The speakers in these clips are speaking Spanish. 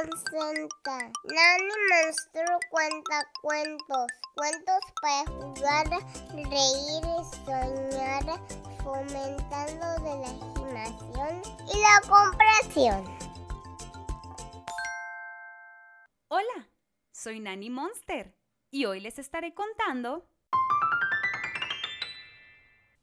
Nani Monstruo cuenta cuentos, cuentos para jugar, reír soñar, fomentando de la imaginación y la comprensión. Hola, soy Nani Monster y hoy les estaré contando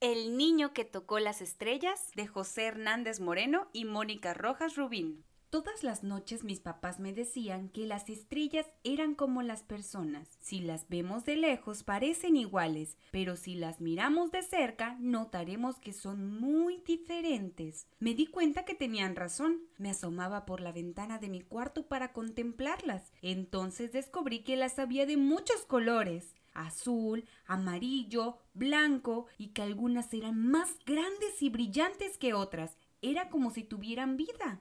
El niño que tocó las estrellas de José Hernández Moreno y Mónica Rojas Rubín. Todas las noches mis papás me decían que las estrellas eran como las personas. Si las vemos de lejos parecen iguales, pero si las miramos de cerca notaremos que son muy diferentes. Me di cuenta que tenían razón. Me asomaba por la ventana de mi cuarto para contemplarlas. Entonces descubrí que las había de muchos colores azul, amarillo, blanco y que algunas eran más grandes y brillantes que otras. Era como si tuvieran vida.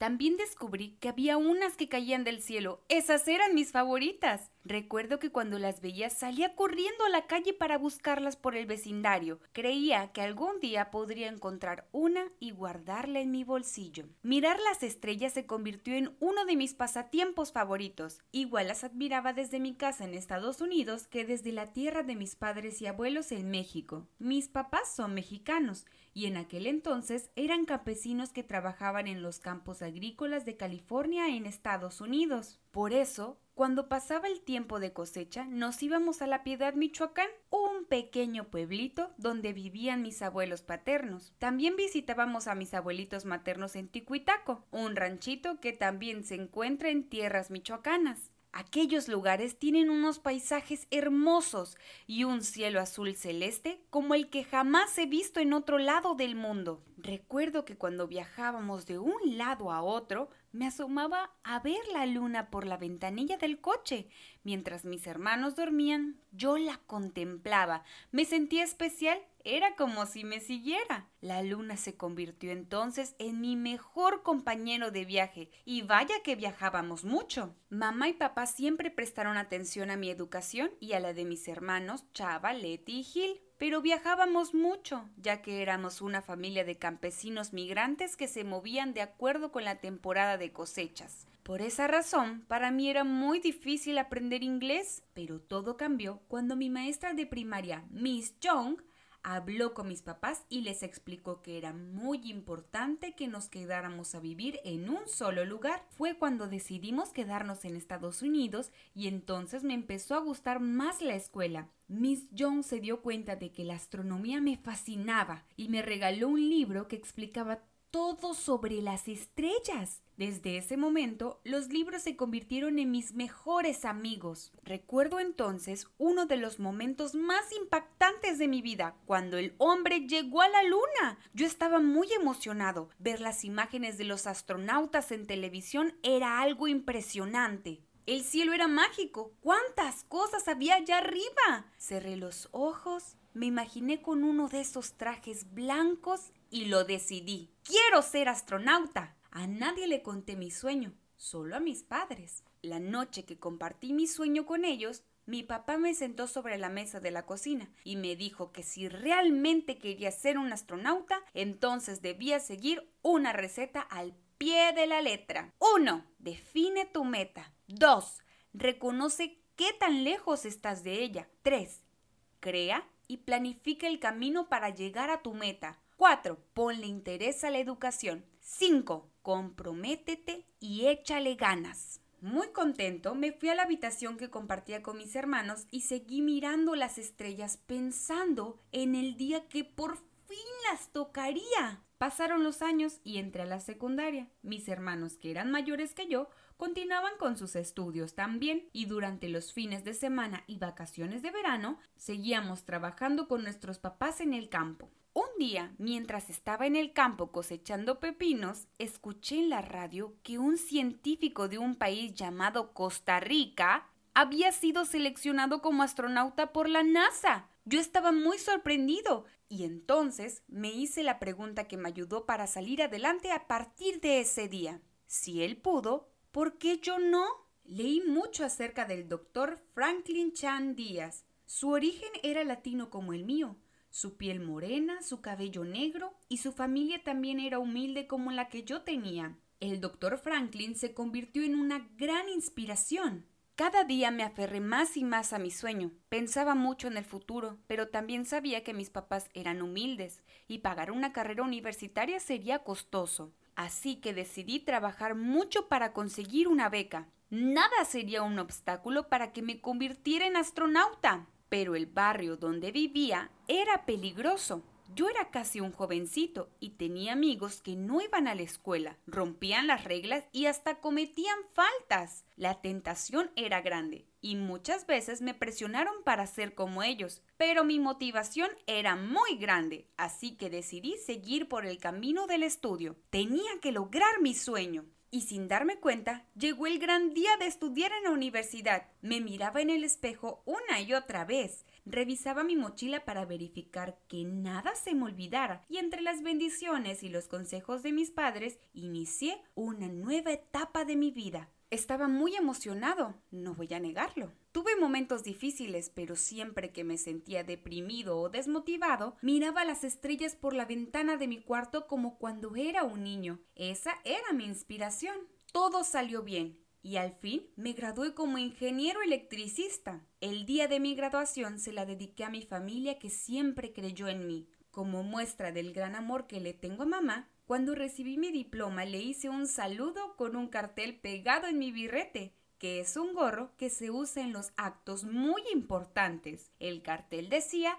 También descubrí que había unas que caían del cielo. Esas eran mis favoritas. Recuerdo que cuando las veía salía corriendo a la calle para buscarlas por el vecindario. Creía que algún día podría encontrar una y guardarla en mi bolsillo. Mirar las estrellas se convirtió en uno de mis pasatiempos favoritos. Igual las admiraba desde mi casa en Estados Unidos que desde la tierra de mis padres y abuelos en México. Mis papás son mexicanos y en aquel entonces eran campesinos que trabajaban en los campos agrícolas de California en Estados Unidos. Por eso, cuando pasaba el tiempo de cosecha, nos íbamos a La Piedad, Michoacán, un pequeño pueblito donde vivían mis abuelos paternos. También visitábamos a mis abuelitos maternos en Ticuitaco, un ranchito que también se encuentra en tierras michoacanas. Aquellos lugares tienen unos paisajes hermosos y un cielo azul celeste como el que jamás he visto en otro lado del mundo. Recuerdo que cuando viajábamos de un lado a otro, me asomaba a ver la luna por la ventanilla del coche. Mientras mis hermanos dormían, yo la contemplaba. Me sentía especial era como si me siguiera. La luna se convirtió entonces en mi mejor compañero de viaje y vaya que viajábamos mucho. Mamá y papá siempre prestaron atención a mi educación y a la de mis hermanos Chava, Leti y Gil. Pero viajábamos mucho, ya que éramos una familia de campesinos migrantes que se movían de acuerdo con la temporada de cosechas. Por esa razón, para mí era muy difícil aprender inglés, pero todo cambió cuando mi maestra de primaria, Miss Young, habló con mis papás y les explicó que era muy importante que nos quedáramos a vivir en un solo lugar. Fue cuando decidimos quedarnos en Estados Unidos y entonces me empezó a gustar más la escuela. Miss Jones se dio cuenta de que la astronomía me fascinaba y me regaló un libro que explicaba todo sobre las estrellas. Desde ese momento, los libros se convirtieron en mis mejores amigos. Recuerdo entonces uno de los momentos más impactantes de mi vida, cuando el hombre llegó a la luna. Yo estaba muy emocionado. Ver las imágenes de los astronautas en televisión era algo impresionante. El cielo era mágico. ¿Cuántas cosas había allá arriba? Cerré los ojos, me imaginé con uno de esos trajes blancos y lo decidí. Quiero ser astronauta. A nadie le conté mi sueño, solo a mis padres. La noche que compartí mi sueño con ellos, mi papá me sentó sobre la mesa de la cocina y me dijo que si realmente quería ser un astronauta, entonces debía seguir una receta al pie de la letra. 1. Define tu meta. 2. Reconoce qué tan lejos estás de ella. 3. Crea y planifica el camino para llegar a tu meta. 4. Ponle interés a la educación. 5. Comprométete y échale ganas. Muy contento, me fui a la habitación que compartía con mis hermanos y seguí mirando las estrellas pensando en el día que por fin las tocaría. Pasaron los años y entré a la secundaria. Mis hermanos, que eran mayores que yo, continuaban con sus estudios también y durante los fines de semana y vacaciones de verano seguíamos trabajando con nuestros papás en el campo. Un día, mientras estaba en el campo cosechando pepinos, escuché en la radio que un científico de un país llamado Costa Rica había sido seleccionado como astronauta por la NASA. Yo estaba muy sorprendido y entonces me hice la pregunta que me ayudó para salir adelante a partir de ese día. Si él pudo, ¿por qué yo no? Leí mucho acerca del doctor Franklin Chan Díaz. Su origen era latino como el mío, su piel morena, su cabello negro y su familia también era humilde como la que yo tenía. el doctor Franklin se convirtió en una gran inspiración. Cada día me aferré más y más a mi sueño. Pensaba mucho en el futuro, pero también sabía que mis papás eran humildes y pagar una carrera universitaria sería costoso. Así que decidí trabajar mucho para conseguir una beca. Nada sería un obstáculo para que me convirtiera en astronauta. Pero el barrio donde vivía era peligroso. Yo era casi un jovencito y tenía amigos que no iban a la escuela, rompían las reglas y hasta cometían faltas. La tentación era grande y muchas veces me presionaron para ser como ellos, pero mi motivación era muy grande, así que decidí seguir por el camino del estudio. Tenía que lograr mi sueño. Y sin darme cuenta, llegó el gran día de estudiar en la universidad. Me miraba en el espejo una y otra vez. Revisaba mi mochila para verificar que nada se me olvidara y entre las bendiciones y los consejos de mis padres inicié una nueva etapa de mi vida. Estaba muy emocionado, no voy a negarlo. Tuve momentos difíciles, pero siempre que me sentía deprimido o desmotivado, miraba las estrellas por la ventana de mi cuarto como cuando era un niño. Esa era mi inspiración. Todo salió bien y al fin me gradué como ingeniero electricista. El día de mi graduación se la dediqué a mi familia que siempre creyó en mí. Como muestra del gran amor que le tengo a mamá, cuando recibí mi diploma le hice un saludo con un cartel pegado en mi birrete, que es un gorro que se usa en los actos muy importantes. El cartel decía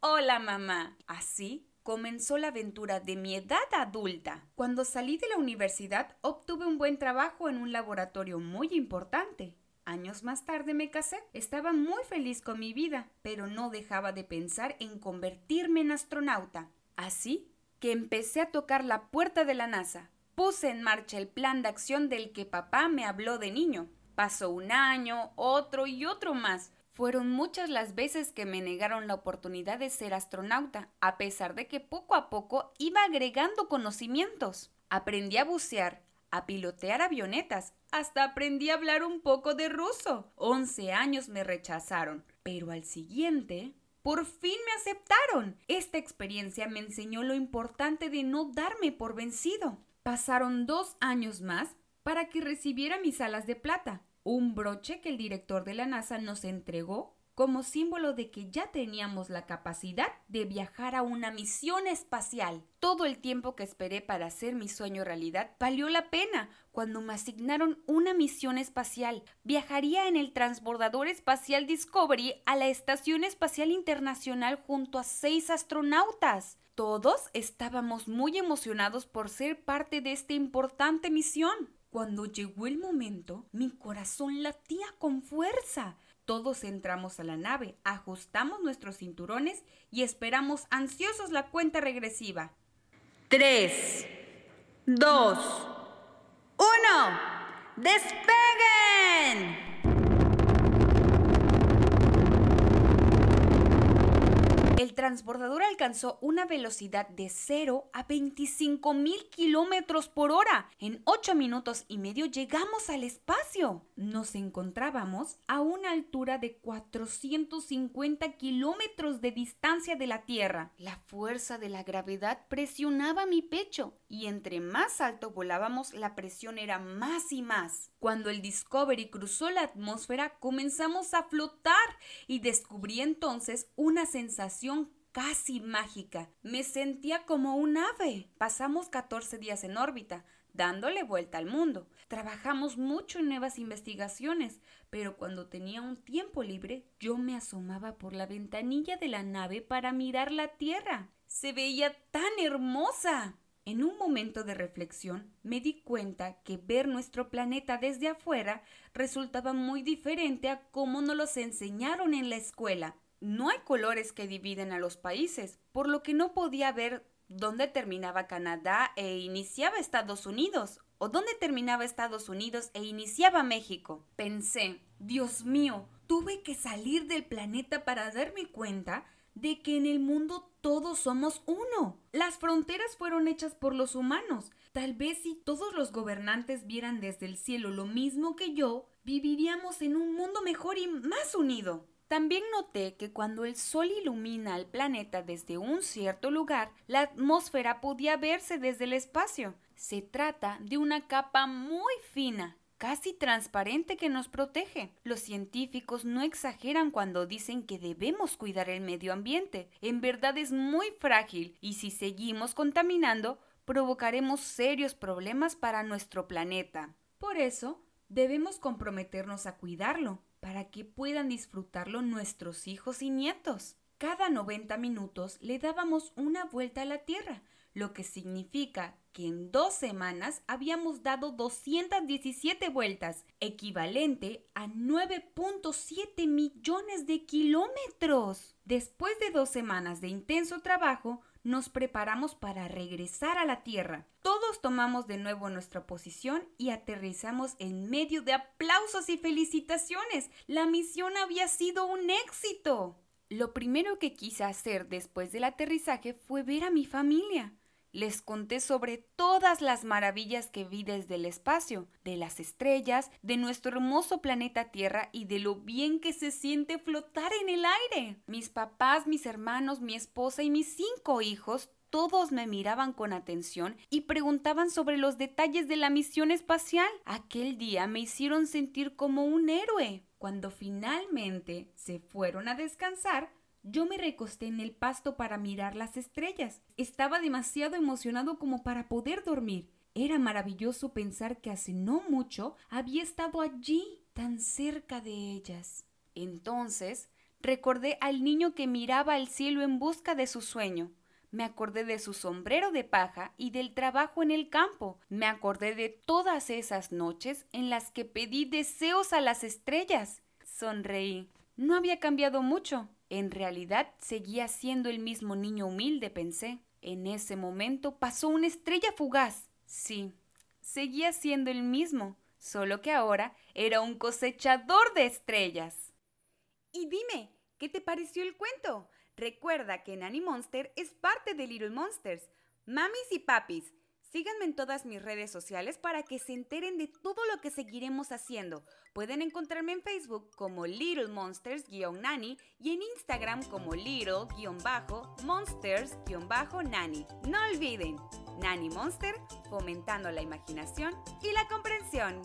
Hola mamá. Así comenzó la aventura de mi edad adulta. Cuando salí de la universidad obtuve un buen trabajo en un laboratorio muy importante. Años más tarde me casé. Estaba muy feliz con mi vida, pero no dejaba de pensar en convertirme en astronauta. Así que empecé a tocar la puerta de la NASA. Puse en marcha el plan de acción del que papá me habló de niño. Pasó un año, otro y otro más. Fueron muchas las veces que me negaron la oportunidad de ser astronauta, a pesar de que poco a poco iba agregando conocimientos. Aprendí a bucear, a pilotear avionetas, hasta aprendí a hablar un poco de ruso. Once años me rechazaron, pero al siguiente por fin me aceptaron. Esta experiencia me enseñó lo importante de no darme por vencido. Pasaron dos años más para que recibiera mis alas de plata, un broche que el director de la NASA nos entregó como símbolo de que ya teníamos la capacidad de viajar a una misión espacial. Todo el tiempo que esperé para hacer mi sueño realidad valió la pena cuando me asignaron una misión espacial. Viajaría en el transbordador espacial Discovery a la Estación Espacial Internacional junto a seis astronautas. Todos estábamos muy emocionados por ser parte de esta importante misión. Cuando llegó el momento, mi corazón latía con fuerza. Todos entramos a la nave, ajustamos nuestros cinturones y esperamos ansiosos la cuenta regresiva. ¡Tres! ¡Dos! ¡Uno! ¡Despeguen! El transbordador alcanzó una velocidad de 0 a 25 mil kilómetros por hora. En 8 minutos y medio llegamos al espacio. Nos encontrábamos a una altura de 450 kilómetros de distancia de la Tierra. La fuerza de la gravedad presionaba mi pecho y entre más alto volábamos la presión era más y más. Cuando el Discovery cruzó la atmósfera comenzamos a flotar y descubrí entonces una sensación casi mágica. Me sentía como un ave. Pasamos 14 días en órbita, dándole vuelta al mundo. Trabajamos mucho en nuevas investigaciones, pero cuando tenía un tiempo libre, yo me asomaba por la ventanilla de la nave para mirar la Tierra. Se veía tan hermosa. En un momento de reflexión me di cuenta que ver nuestro planeta desde afuera resultaba muy diferente a cómo nos los enseñaron en la escuela. No hay colores que dividen a los países, por lo que no podía ver dónde terminaba Canadá e iniciaba Estados Unidos, o dónde terminaba Estados Unidos e iniciaba México. Pensé, Dios mío, tuve que salir del planeta para darme cuenta de que en el mundo todos somos uno. Las fronteras fueron hechas por los humanos. Tal vez si todos los gobernantes vieran desde el cielo lo mismo que yo, viviríamos en un mundo mejor y más unido. También noté que cuando el Sol ilumina al planeta desde un cierto lugar, la atmósfera podía verse desde el espacio. Se trata de una capa muy fina, casi transparente que nos protege. Los científicos no exageran cuando dicen que debemos cuidar el medio ambiente. En verdad es muy frágil y si seguimos contaminando, provocaremos serios problemas para nuestro planeta. Por eso, debemos comprometernos a cuidarlo, para que puedan disfrutarlo nuestros hijos y nietos. Cada 90 minutos le dábamos una vuelta a la Tierra, lo que significa que en dos semanas habíamos dado 217 vueltas, equivalente a 9.7 millones de kilómetros. Después de dos semanas de intenso trabajo, nos preparamos para regresar a la Tierra. Todos tomamos de nuevo nuestra posición y aterrizamos en medio de aplausos y felicitaciones. La misión había sido un éxito. Lo primero que quise hacer después del aterrizaje fue ver a mi familia. Les conté sobre todas las maravillas que vi desde el espacio, de las estrellas, de nuestro hermoso planeta Tierra y de lo bien que se siente flotar en el aire. Mis papás, mis hermanos, mi esposa y mis cinco hijos todos me miraban con atención y preguntaban sobre los detalles de la misión espacial. Aquel día me hicieron sentir como un héroe. Cuando finalmente se fueron a descansar, yo me recosté en el pasto para mirar las estrellas. Estaba demasiado emocionado como para poder dormir. Era maravilloso pensar que hace no mucho había estado allí, tan cerca de ellas. Entonces recordé al niño que miraba al cielo en busca de su sueño. Me acordé de su sombrero de paja y del trabajo en el campo. Me acordé de todas esas noches en las que pedí deseos a las estrellas. Sonreí. No había cambiado mucho. En realidad seguía siendo el mismo niño humilde, pensé. En ese momento pasó una estrella fugaz. Sí, seguía siendo el mismo, solo que ahora era un cosechador de estrellas. Y dime, ¿qué te pareció el cuento? Recuerda que Nanny Monster es parte de Little Monsters. Mamis y papis, Síganme en todas mis redes sociales para que se enteren de todo lo que seguiremos haciendo. Pueden encontrarme en Facebook como Little Monsters-Nanny y en Instagram como Little-Monsters-Nanny. No olviden, Nanny Monster fomentando la imaginación y la comprensión.